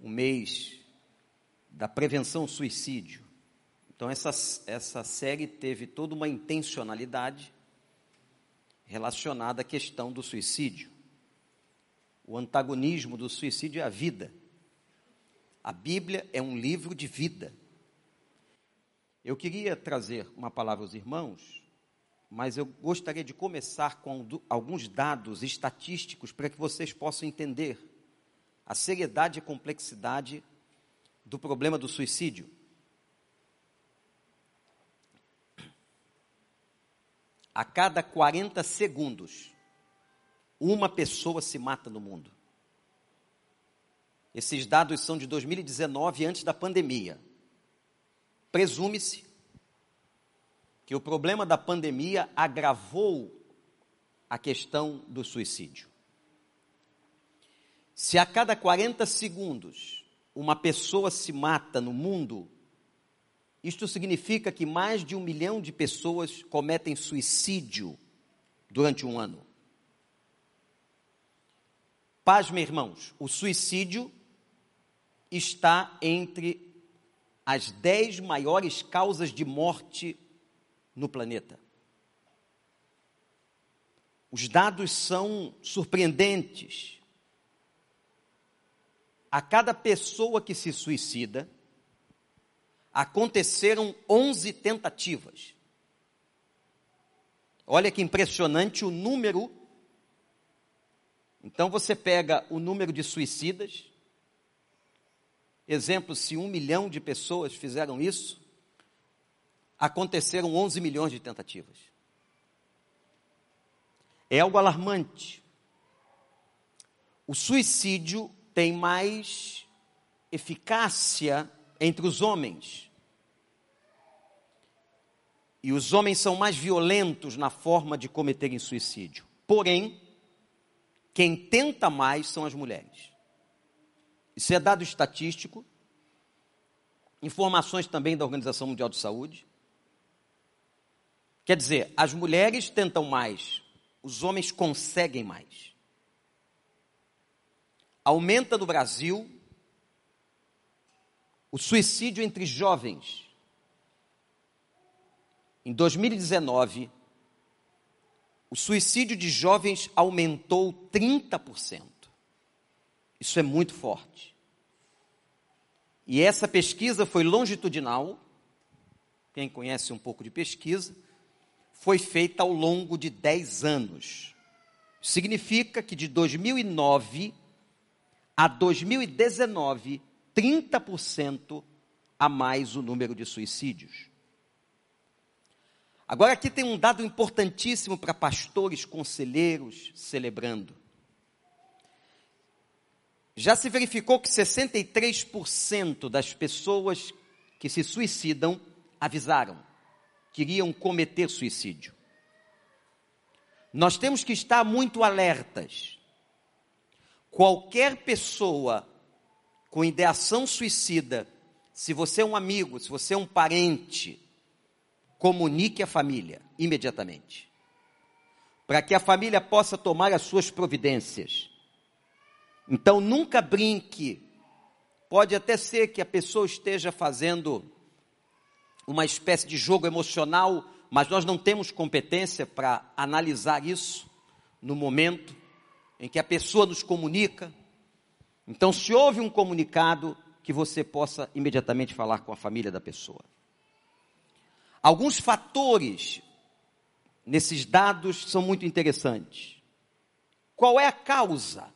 o mês da prevenção suicídio. Então, essa, essa série teve toda uma intencionalidade relacionada à questão do suicídio. O antagonismo do suicídio é a vida. A Bíblia é um livro de vida. Eu queria trazer uma palavra aos irmãos, mas eu gostaria de começar com alguns dados estatísticos para que vocês possam entender a seriedade e complexidade do problema do suicídio. A cada 40 segundos, uma pessoa se mata no mundo. Esses dados são de 2019, antes da pandemia. Presume-se que o problema da pandemia agravou a questão do suicídio. Se a cada 40 segundos uma pessoa se mata no mundo, isto significa que mais de um milhão de pessoas cometem suicídio durante um ano. Pasme, irmãos, o suicídio está entre as dez maiores causas de morte no planeta. Os dados são surpreendentes. A cada pessoa que se suicida, aconteceram 11 tentativas. Olha que impressionante o número. Então você pega o número de suicidas, Exemplo, se um milhão de pessoas fizeram isso, aconteceram 11 milhões de tentativas. É algo alarmante. O suicídio tem mais eficácia entre os homens. E os homens são mais violentos na forma de cometerem suicídio. Porém, quem tenta mais são as mulheres. Isso é dado estatístico, informações também da Organização Mundial de Saúde. Quer dizer, as mulheres tentam mais, os homens conseguem mais. Aumenta no Brasil o suicídio entre jovens. Em 2019, o suicídio de jovens aumentou 30%. Isso é muito forte. E essa pesquisa foi longitudinal, quem conhece um pouco de pesquisa, foi feita ao longo de 10 anos. Significa que de 2009 a 2019, 30% a mais o número de suicídios. Agora aqui tem um dado importantíssimo para pastores, conselheiros celebrando. Já se verificou que 63% das pessoas que se suicidam avisaram que iriam cometer suicídio. Nós temos que estar muito alertas. Qualquer pessoa com ideação suicida, se você é um amigo, se você é um parente, comunique a família imediatamente. Para que a família possa tomar as suas providências. Então nunca brinque. Pode até ser que a pessoa esteja fazendo uma espécie de jogo emocional, mas nós não temos competência para analisar isso no momento em que a pessoa nos comunica. Então, se houve um comunicado, que você possa imediatamente falar com a família da pessoa. Alguns fatores nesses dados são muito interessantes. Qual é a causa?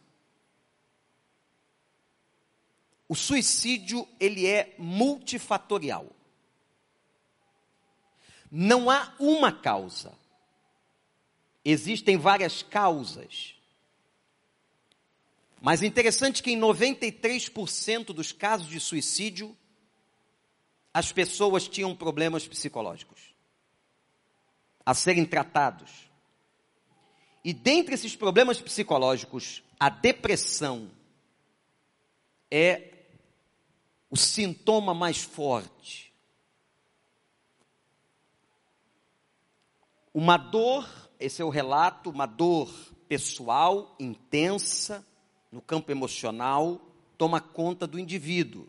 O suicídio, ele é multifatorial. Não há uma causa. Existem várias causas. Mas é interessante que em 93% dos casos de suicídio, as pessoas tinham problemas psicológicos a serem tratados. E dentre esses problemas psicológicos, a depressão é o sintoma mais forte. Uma dor, esse é o relato, uma dor pessoal, intensa, no campo emocional, toma conta do indivíduo.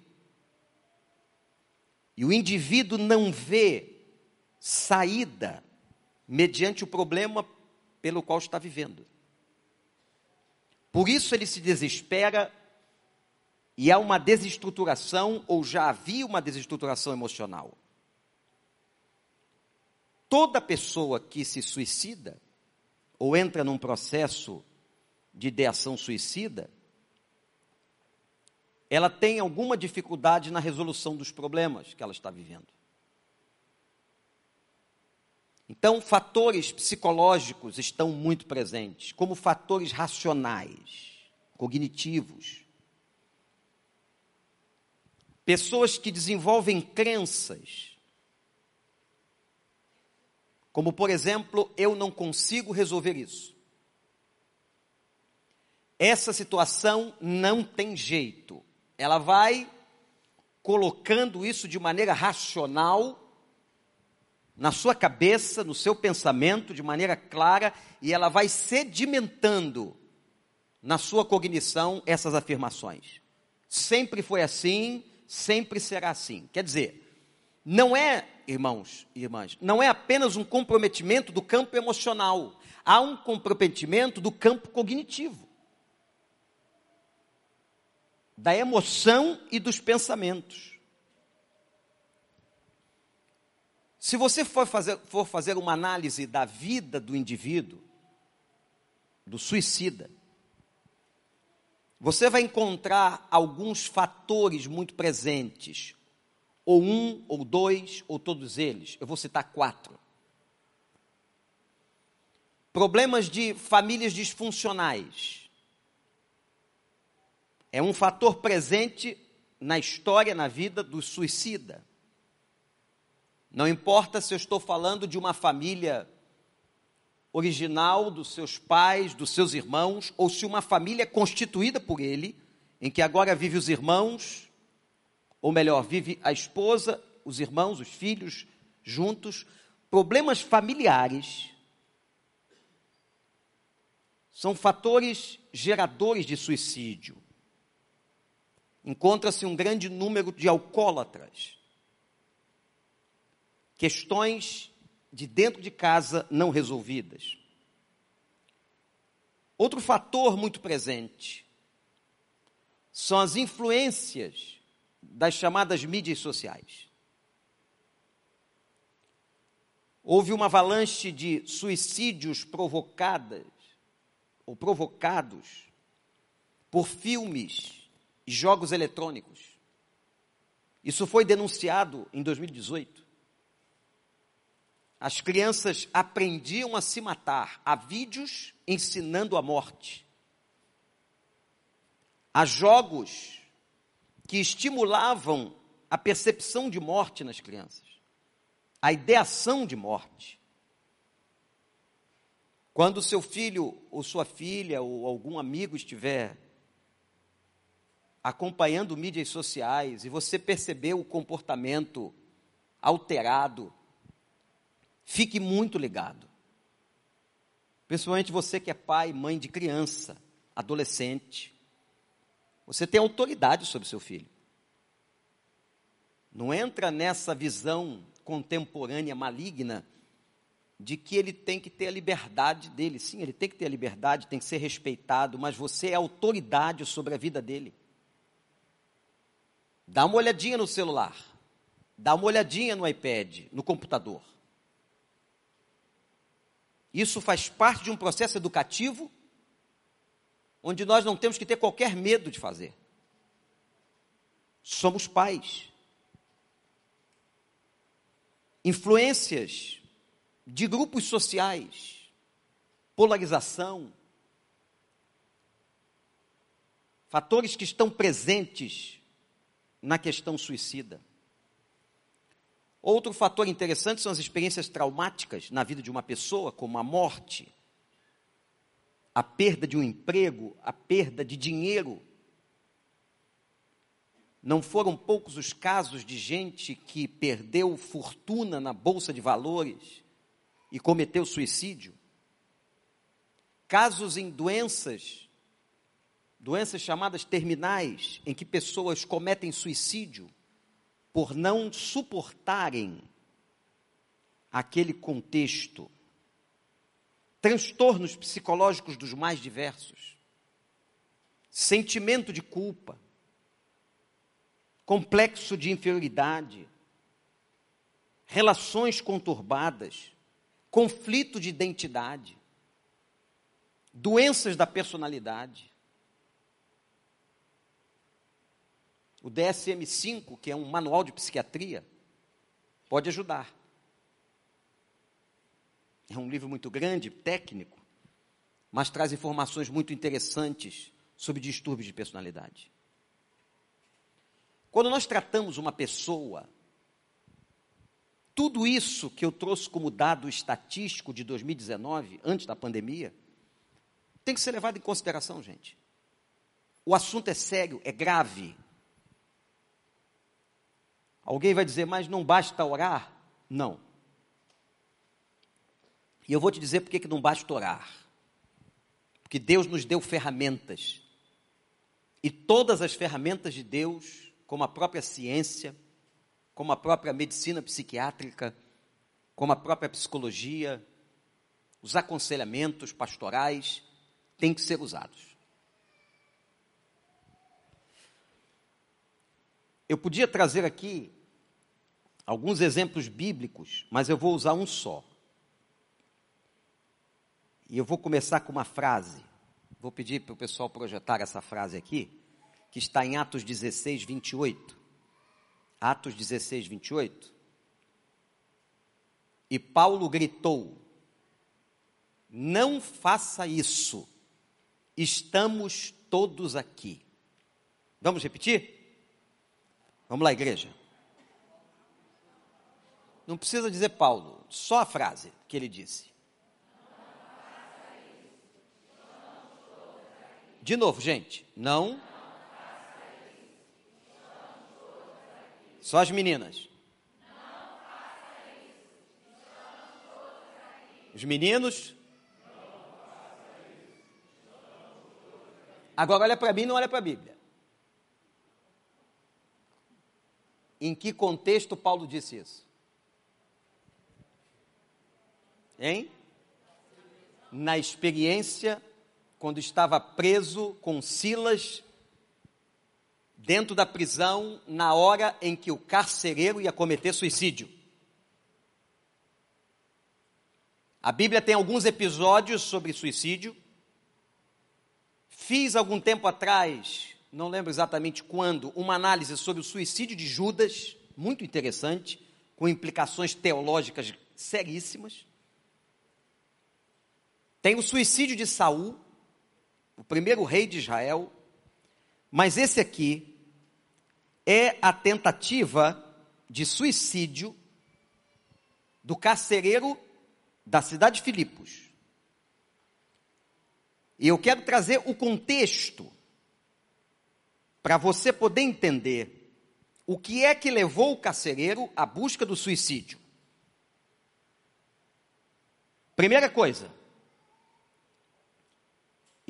E o indivíduo não vê saída mediante o problema pelo qual está vivendo. Por isso ele se desespera e há uma desestruturação, ou já havia uma desestruturação emocional. Toda pessoa que se suicida, ou entra num processo de ideação suicida, ela tem alguma dificuldade na resolução dos problemas que ela está vivendo. Então, fatores psicológicos estão muito presentes, como fatores racionais, cognitivos. Pessoas que desenvolvem crenças, como por exemplo, eu não consigo resolver isso. Essa situação não tem jeito. Ela vai colocando isso de maneira racional na sua cabeça, no seu pensamento, de maneira clara, e ela vai sedimentando na sua cognição essas afirmações. Sempre foi assim, sempre será assim. Quer dizer, não é, irmãos e irmãs, não é apenas um comprometimento do campo emocional, há um comprometimento do campo cognitivo, da emoção e dos pensamentos. Se você for fazer, for fazer uma análise da vida do indivíduo, do suicida, você vai encontrar alguns fatores muito presentes, ou um, ou dois, ou todos eles. Eu vou citar quatro. Problemas de famílias disfuncionais. É um fator presente na história, na vida do suicida. Não importa se eu estou falando de uma família original dos seus pais, dos seus irmãos, ou se uma família constituída por ele, em que agora vive os irmãos, ou melhor, vive a esposa, os irmãos, os filhos juntos, problemas familiares são fatores geradores de suicídio. Encontra-se um grande número de alcoólatras questões de dentro de casa não resolvidas. Outro fator muito presente são as influências das chamadas mídias sociais. Houve uma avalanche de suicídios provocadas ou provocados por filmes jogos eletrônicos. Isso foi denunciado em 2018. As crianças aprendiam a se matar. Há vídeos ensinando a morte. Há jogos que estimulavam a percepção de morte nas crianças, a ideação de morte. Quando seu filho ou sua filha ou algum amigo estiver acompanhando mídias sociais e você perceber o comportamento alterado, Fique muito ligado. Principalmente você que é pai, mãe de criança, adolescente. Você tem autoridade sobre seu filho. Não entra nessa visão contemporânea maligna de que ele tem que ter a liberdade dele. Sim, ele tem que ter a liberdade, tem que ser respeitado, mas você é autoridade sobre a vida dele. Dá uma olhadinha no celular, dá uma olhadinha no iPad, no computador. Isso faz parte de um processo educativo onde nós não temos que ter qualquer medo de fazer. Somos pais. Influências de grupos sociais, polarização, fatores que estão presentes na questão suicida. Outro fator interessante são as experiências traumáticas na vida de uma pessoa, como a morte, a perda de um emprego, a perda de dinheiro. Não foram poucos os casos de gente que perdeu fortuna na bolsa de valores e cometeu suicídio. Casos em doenças doenças chamadas terminais, em que pessoas cometem suicídio por não suportarem aquele contexto. Transtornos psicológicos dos mais diversos. Sentimento de culpa. Complexo de inferioridade. Relações conturbadas. Conflito de identidade. Doenças da personalidade O DSM-5, que é um manual de psiquiatria, pode ajudar. É um livro muito grande, técnico, mas traz informações muito interessantes sobre distúrbios de personalidade. Quando nós tratamos uma pessoa, tudo isso que eu trouxe como dado estatístico de 2019, antes da pandemia, tem que ser levado em consideração, gente. O assunto é sério, é grave. Alguém vai dizer, mas não basta orar? Não. E eu vou te dizer por que não basta orar. Porque Deus nos deu ferramentas. E todas as ferramentas de Deus, como a própria ciência, como a própria medicina psiquiátrica, como a própria psicologia, os aconselhamentos pastorais, têm que ser usados. Eu podia trazer aqui alguns exemplos bíblicos, mas eu vou usar um só. E eu vou começar com uma frase. Vou pedir para o pessoal projetar essa frase aqui, que está em Atos 16, 28. Atos 16, 28. E Paulo gritou: Não faça isso, estamos todos aqui. Vamos repetir? Vamos lá, igreja. Não precisa dizer Paulo, só a frase que ele disse. De novo, gente, não. Só as meninas. Os meninos. Agora olha para mim, não olha para a Bíblia. Em que contexto Paulo disse isso? Hein? Na experiência, quando estava preso com Silas, dentro da prisão, na hora em que o carcereiro ia cometer suicídio. A Bíblia tem alguns episódios sobre suicídio. Fiz algum tempo atrás, não lembro exatamente quando, uma análise sobre o suicídio de Judas, muito interessante, com implicações teológicas seríssimas. Tem o suicídio de Saul, o primeiro rei de Israel, mas esse aqui é a tentativa de suicídio do carcereiro da cidade de Filipos. E eu quero trazer o contexto para você poder entender o que é que levou o carcereiro à busca do suicídio. Primeira coisa,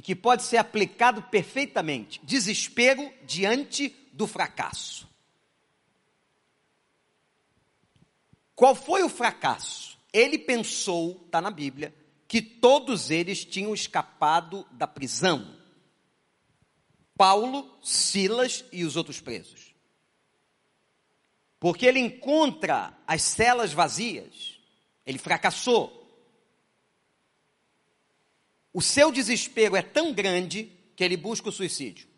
que pode ser aplicado perfeitamente: desespero diante do fracasso. Qual foi o fracasso? Ele pensou, está na Bíblia, que todos eles tinham escapado da prisão. Paulo, Silas e os outros presos. Porque ele encontra as celas vazias, ele fracassou. O seu desespero é tão grande que ele busca o suicídio.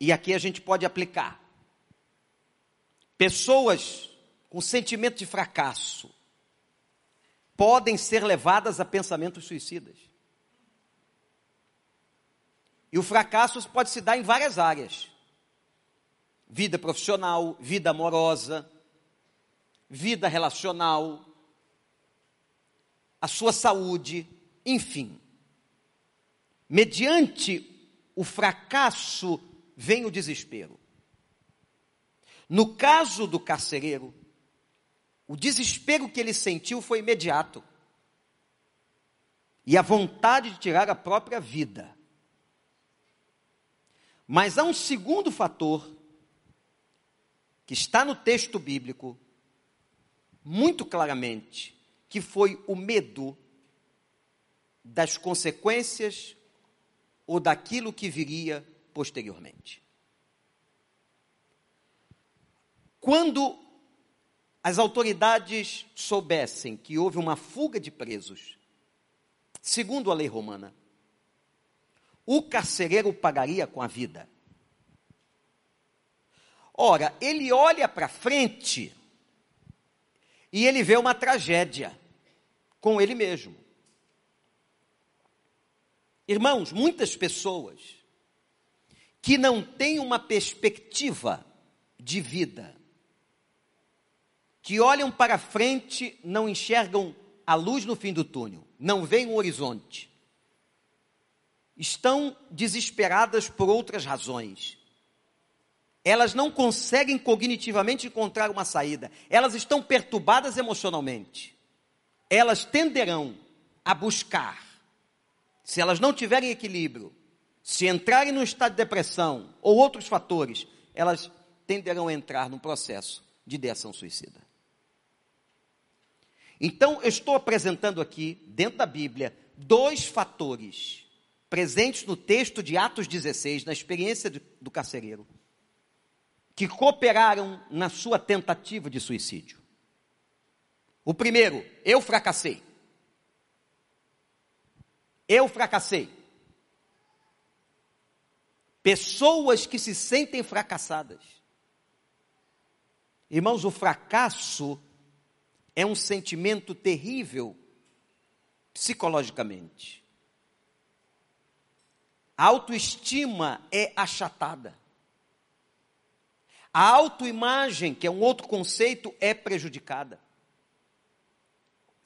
E aqui a gente pode aplicar. Pessoas com sentimento de fracasso podem ser levadas a pensamentos suicidas. E o fracasso pode se dar em várias áreas: vida profissional, vida amorosa, vida relacional, a sua saúde, enfim. Mediante o fracasso vem o desespero. No caso do carcereiro, o desespero que ele sentiu foi imediato. E a vontade de tirar a própria vida. Mas há um segundo fator que está no texto bíblico muito claramente, que foi o medo das consequências ou daquilo que viria posteriormente. Quando as autoridades soubessem que houve uma fuga de presos, segundo a lei romana, o carcereiro pagaria com a vida. Ora, ele olha para frente e ele vê uma tragédia com ele mesmo. Irmãos, muitas pessoas que não têm uma perspectiva de vida, que olham para frente, não enxergam a luz no fim do túnel, não veem o horizonte, estão desesperadas por outras razões. Elas não conseguem cognitivamente encontrar uma saída, elas estão perturbadas emocionalmente. Elas tenderão a buscar se elas não tiverem equilíbrio, se entrarem num estado de depressão ou outros fatores, elas tenderão a entrar num processo de ideação suicida. Então, eu estou apresentando aqui, dentro da Bíblia, dois fatores presentes no texto de Atos 16, na experiência do, do carcereiro, que cooperaram na sua tentativa de suicídio. O primeiro, eu fracassei. Eu fracassei. Pessoas que se sentem fracassadas. Irmãos, o fracasso é um sentimento terrível psicologicamente. A autoestima é achatada. A autoimagem, que é um outro conceito, é prejudicada.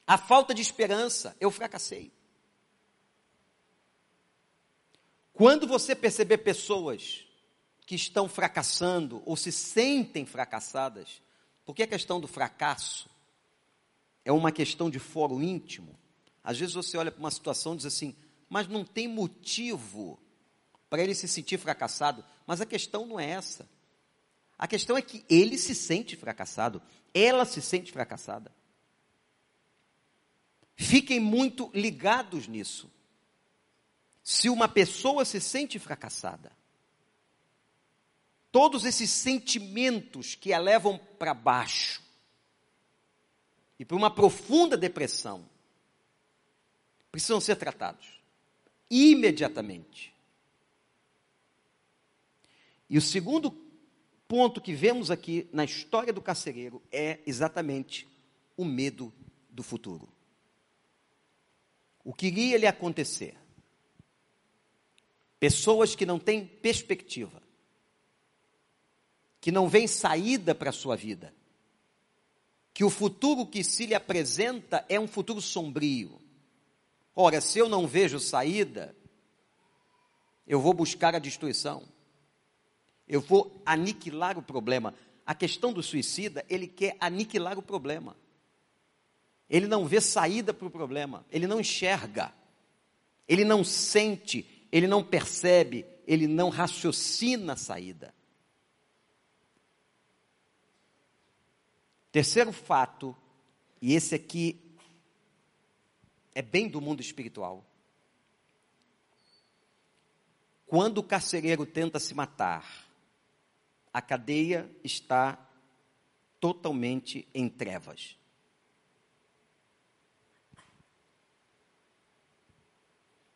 A falta de esperança, eu fracassei. Quando você perceber pessoas que estão fracassando ou se sentem fracassadas, porque a questão do fracasso é uma questão de foro íntimo. Às vezes você olha para uma situação e diz assim, mas não tem motivo para ele se sentir fracassado. Mas a questão não é essa. A questão é que ele se sente fracassado, ela se sente fracassada. Fiquem muito ligados nisso se uma pessoa se sente fracassada, todos esses sentimentos que a levam para baixo e para uma profunda depressão precisam ser tratados imediatamente. E o segundo ponto que vemos aqui na história do carcereiro é exatamente o medo do futuro. O que iria lhe acontecer? Pessoas que não têm perspectiva, que não veem saída para a sua vida, que o futuro que se lhe apresenta é um futuro sombrio. Ora, se eu não vejo saída, eu vou buscar a destruição, eu vou aniquilar o problema. A questão do suicida, ele quer aniquilar o problema. Ele não vê saída para o problema, ele não enxerga, ele não sente, ele não percebe, ele não raciocina a saída. Terceiro fato, e esse aqui é bem do mundo espiritual. Quando o carcereiro tenta se matar, a cadeia está totalmente em trevas.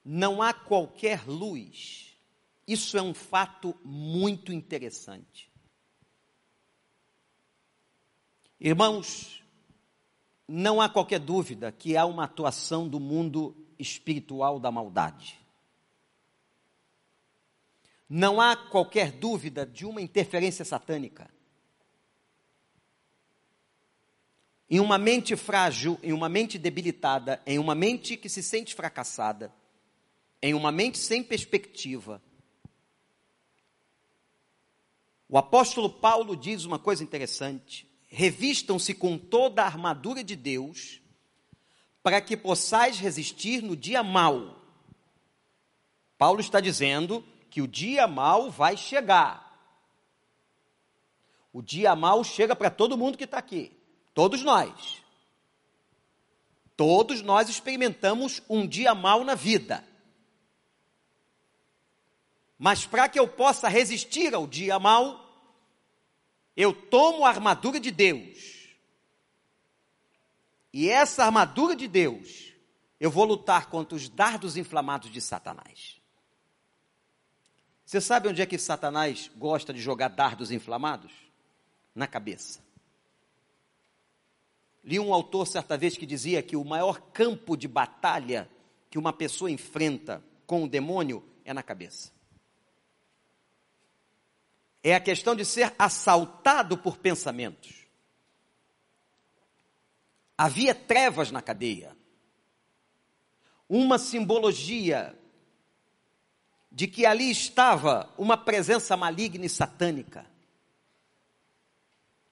Não há qualquer luz. Isso é um fato muito interessante. Irmãos, não há qualquer dúvida que há uma atuação do mundo espiritual da maldade. Não há qualquer dúvida de uma interferência satânica. Em uma mente frágil, em uma mente debilitada, em uma mente que se sente fracassada, em uma mente sem perspectiva. O apóstolo Paulo diz uma coisa interessante: revistam-se com toda a armadura de Deus, para que possais resistir no dia mau. Paulo está dizendo que o dia mal vai chegar. O dia mal chega para todo mundo que está aqui, todos nós. Todos nós experimentamos um dia mal na vida. Mas para que eu possa resistir ao dia mal, eu tomo a armadura de Deus. E essa armadura de Deus, eu vou lutar contra os dardos inflamados de Satanás. Você sabe onde é que Satanás gosta de jogar dardos inflamados? Na cabeça. Li um autor certa vez que dizia que o maior campo de batalha que uma pessoa enfrenta com o demônio é na cabeça. É a questão de ser assaltado por pensamentos. Havia trevas na cadeia. Uma simbologia de que ali estava uma presença maligna e satânica.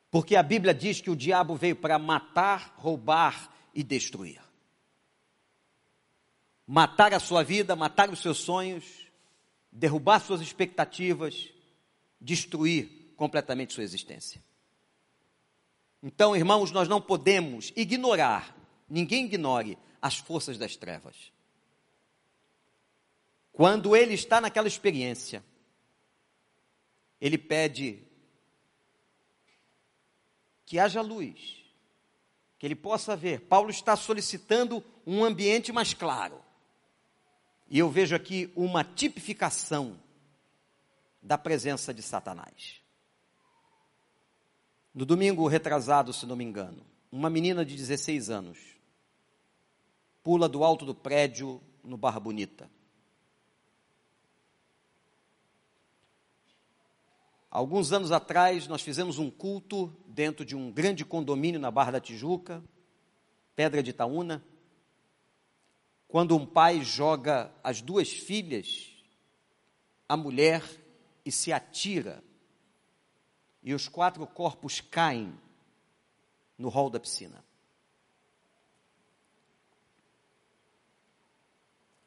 Porque a Bíblia diz que o diabo veio para matar, roubar e destruir. Matar a sua vida, matar os seus sonhos, derrubar suas expectativas, destruir completamente sua existência. Então, irmãos, nós não podemos ignorar, ninguém ignore as forças das trevas. Quando ele está naquela experiência, ele pede que haja luz, que ele possa ver. Paulo está solicitando um ambiente mais claro. E eu vejo aqui uma tipificação da presença de Satanás. No domingo retrasado, se não me engano, uma menina de 16 anos pula do alto do prédio no Barra Bonita. Alguns anos atrás, nós fizemos um culto dentro de um grande condomínio na Barra da Tijuca, Pedra de Itaúna, quando um pai joga as duas filhas, a mulher, e se atira, e os quatro corpos caem no hall da piscina.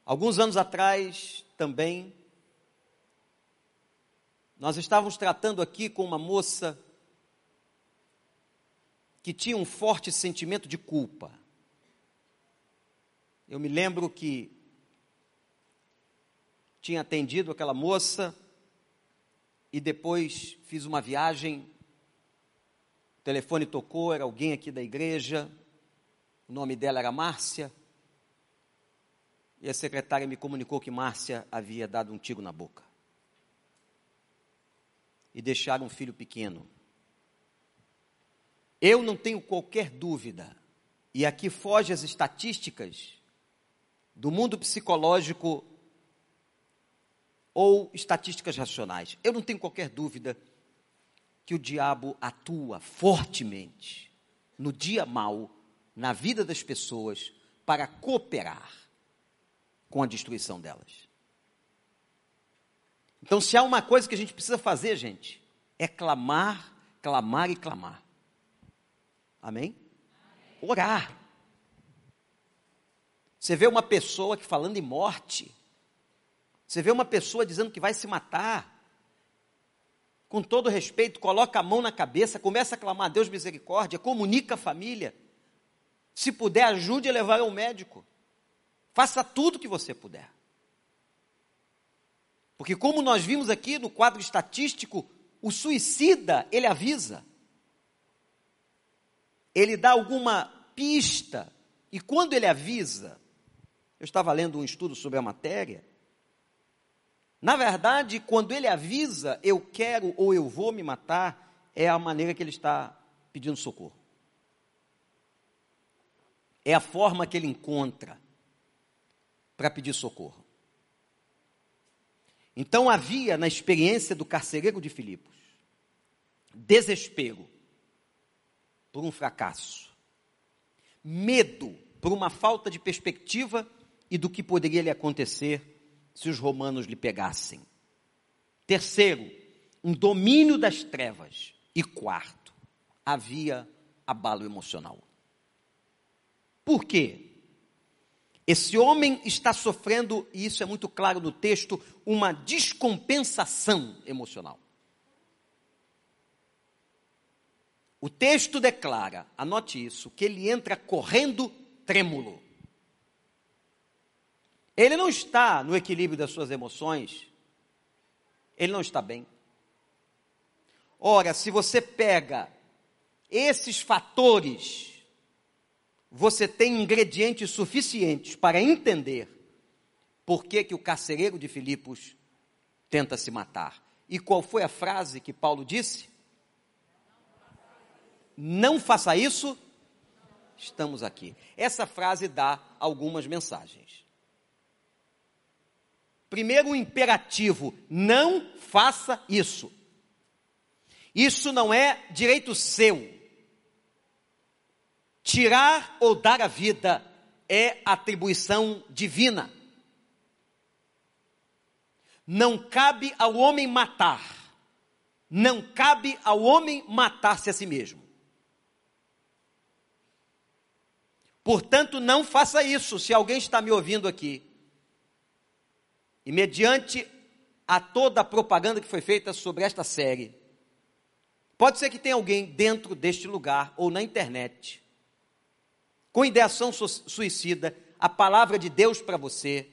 Alguns anos atrás, também, nós estávamos tratando aqui com uma moça que tinha um forte sentimento de culpa. Eu me lembro que tinha atendido aquela moça e depois fiz uma viagem. O telefone tocou, era alguém aqui da igreja. O nome dela era Márcia. E a secretária me comunicou que Márcia havia dado um tiro na boca e deixar um filho pequeno. Eu não tenho qualquer dúvida, e aqui foge as estatísticas do mundo psicológico ou estatísticas racionais. Eu não tenho qualquer dúvida que o diabo atua fortemente no dia mau, na vida das pessoas, para cooperar com a destruição delas. Então, se há uma coisa que a gente precisa fazer, gente, é clamar, clamar e clamar. Amém? Orar. Você vê uma pessoa que falando em morte, você vê uma pessoa dizendo que vai se matar, com todo respeito, coloca a mão na cabeça, começa a clamar a Deus misericórdia, comunica a família. Se puder, ajude a levar ao médico. Faça tudo que você puder. Porque como nós vimos aqui no quadro estatístico, o suicida, ele avisa. Ele dá alguma pista. E quando ele avisa, eu estava lendo um estudo sobre a matéria. Na verdade, quando ele avisa, eu quero ou eu vou me matar, é a maneira que ele está pedindo socorro. É a forma que ele encontra para pedir socorro. Então havia na experiência do carcereiro de Filipos desespero por um fracasso, medo por uma falta de perspectiva e do que poderia lhe acontecer se os romanos lhe pegassem. Terceiro, um domínio das trevas. E quarto, havia abalo emocional. Por quê? Esse homem está sofrendo, e isso é muito claro no texto, uma descompensação emocional. O texto declara, anote isso, que ele entra correndo trêmulo. Ele não está no equilíbrio das suas emoções, ele não está bem. Ora, se você pega esses fatores você tem ingredientes suficientes para entender por que, que o carcereiro de Filipos tenta se matar. E qual foi a frase que Paulo disse? Não faça isso, estamos aqui. Essa frase dá algumas mensagens. Primeiro, imperativo: não faça isso. Isso não é direito seu. Tirar ou dar a vida é atribuição divina. Não cabe ao homem matar. Não cabe ao homem matar-se a si mesmo. Portanto, não faça isso. Se alguém está me ouvindo aqui, e mediante a toda a propaganda que foi feita sobre esta série, pode ser que tenha alguém dentro deste lugar ou na internet com ideação suicida, a palavra de Deus para você,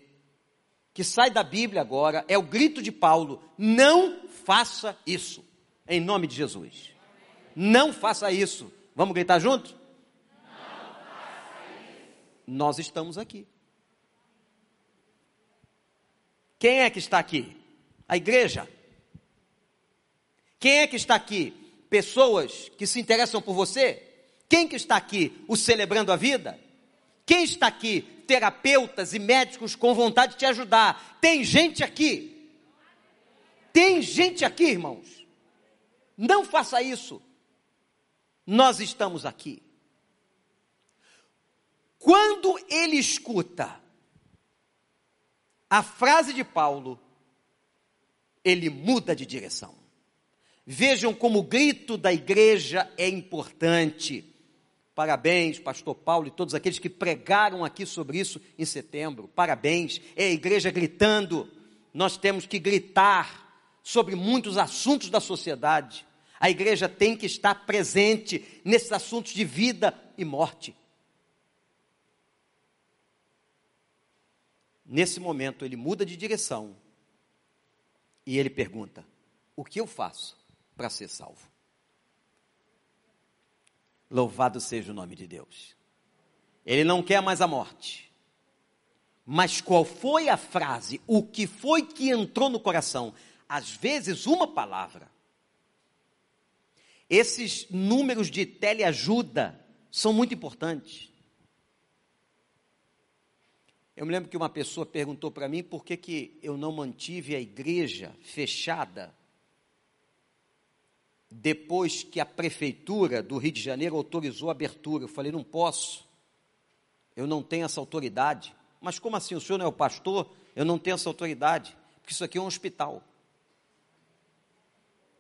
que sai da Bíblia agora, é o grito de Paulo: não faça isso, em nome de Jesus. Não faça isso. Vamos gritar junto? Nós estamos aqui. Quem é que está aqui? A igreja. Quem é que está aqui? Pessoas que se interessam por você? Quem que está aqui? O celebrando a vida? Quem está aqui? Terapeutas e médicos com vontade de te ajudar. Tem gente aqui. Tem gente aqui, irmãos. Não faça isso. Nós estamos aqui. Quando ele escuta a frase de Paulo, ele muda de direção. Vejam como o grito da igreja é importante. Parabéns, pastor Paulo e todos aqueles que pregaram aqui sobre isso em setembro. Parabéns. É a igreja gritando. Nós temos que gritar sobre muitos assuntos da sociedade. A igreja tem que estar presente nesses assuntos de vida e morte. Nesse momento, ele muda de direção e ele pergunta: O que eu faço para ser salvo? Louvado seja o nome de Deus. Ele não quer mais a morte. Mas qual foi a frase? O que foi que entrou no coração? Às vezes, uma palavra. Esses números de teleajuda são muito importantes. Eu me lembro que uma pessoa perguntou para mim por que, que eu não mantive a igreja fechada depois que a prefeitura do Rio de Janeiro autorizou a abertura. Eu falei, não posso, eu não tenho essa autoridade. Mas como assim? O senhor não é o pastor? Eu não tenho essa autoridade, porque isso aqui é um hospital.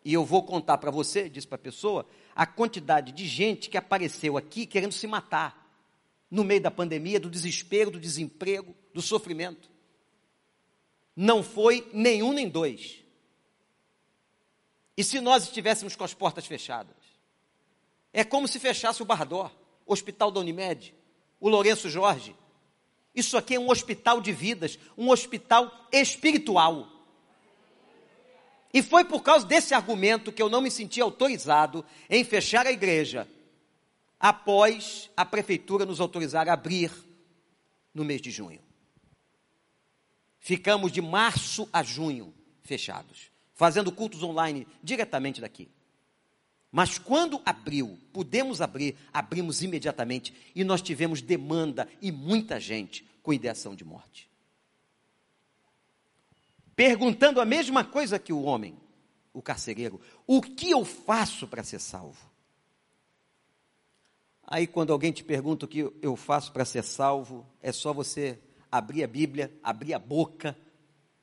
E eu vou contar para você, disse para a pessoa, a quantidade de gente que apareceu aqui querendo se matar, no meio da pandemia, do desespero, do desemprego, do sofrimento. Não foi nenhum nem dois. E se nós estivéssemos com as portas fechadas? É como se fechasse o Bardó, o Hospital da Unimed, o Lourenço Jorge. Isso aqui é um hospital de vidas, um hospital espiritual. E foi por causa desse argumento que eu não me senti autorizado em fechar a igreja, após a prefeitura nos autorizar a abrir no mês de junho. Ficamos de março a junho fechados fazendo cultos online diretamente daqui. Mas quando abriu, pudemos abrir, abrimos imediatamente e nós tivemos demanda e muita gente com ideação de morte. Perguntando a mesma coisa que o homem, o carcereiro: o que eu faço para ser salvo? Aí, quando alguém te pergunta o que eu faço para ser salvo, é só você abrir a Bíblia, abrir a boca,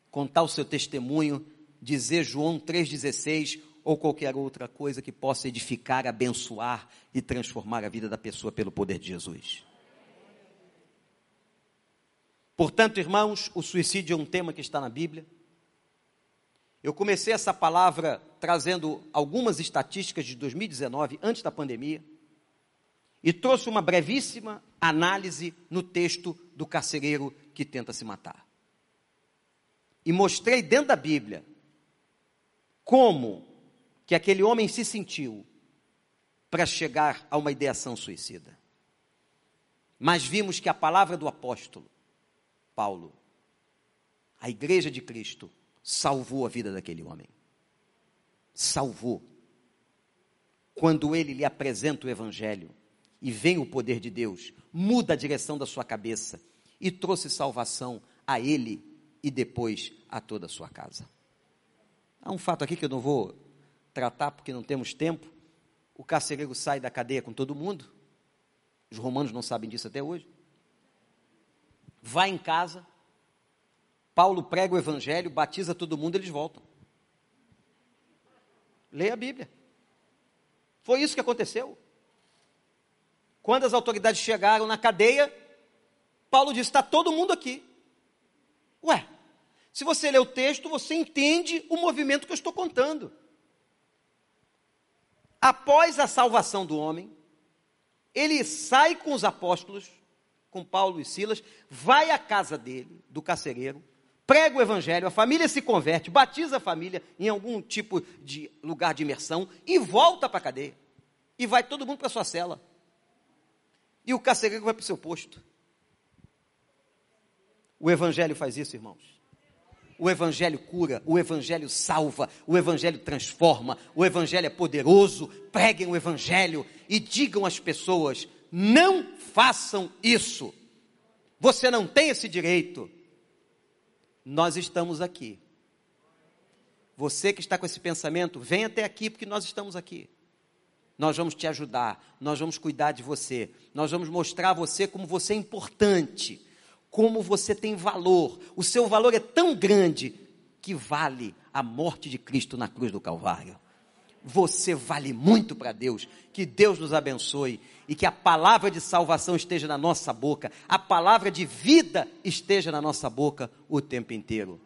contar o seu testemunho dizer João 3,16 ou qualquer outra coisa que possa edificar, abençoar e transformar a vida da pessoa pelo poder de Jesus. Portanto, irmãos, o suicídio é um tema que está na Bíblia. Eu comecei essa palavra trazendo algumas estatísticas de 2019, antes da pandemia, e trouxe uma brevíssima análise no texto do carcereiro que tenta se matar. E mostrei dentro da Bíblia como que aquele homem se sentiu para chegar a uma ideação suicida. Mas vimos que a palavra do apóstolo Paulo, a igreja de Cristo, salvou a vida daquele homem. Salvou. Quando ele lhe apresenta o evangelho e vem o poder de Deus, muda a direção da sua cabeça e trouxe salvação a ele e depois a toda a sua casa. Há um fato aqui que eu não vou tratar porque não temos tempo. O carcereiro sai da cadeia com todo mundo. Os romanos não sabem disso até hoje. Vai em casa. Paulo prega o evangelho, batiza todo mundo, eles voltam. Leia a Bíblia. Foi isso que aconteceu. Quando as autoridades chegaram na cadeia, Paulo disse: está todo mundo aqui. Ué, se você lê o texto, você entende o movimento que eu estou contando. Após a salvação do homem, ele sai com os apóstolos, com Paulo e Silas, vai à casa dele, do carcereiro, prega o evangelho, a família se converte, batiza a família em algum tipo de lugar de imersão e volta para a cadeia. E vai todo mundo para sua cela. E o carcereiro vai para o seu posto. O evangelho faz isso, irmãos. O Evangelho cura, o Evangelho salva, o Evangelho transforma, o Evangelho é poderoso. Preguem o Evangelho e digam às pessoas: não façam isso. Você não tem esse direito. Nós estamos aqui. Você que está com esse pensamento, vem até aqui porque nós estamos aqui. Nós vamos te ajudar, nós vamos cuidar de você, nós vamos mostrar a você como você é importante como você tem valor. O seu valor é tão grande que vale a morte de Cristo na cruz do Calvário. Você vale muito para Deus. Que Deus nos abençoe e que a palavra de salvação esteja na nossa boca, a palavra de vida esteja na nossa boca o tempo inteiro.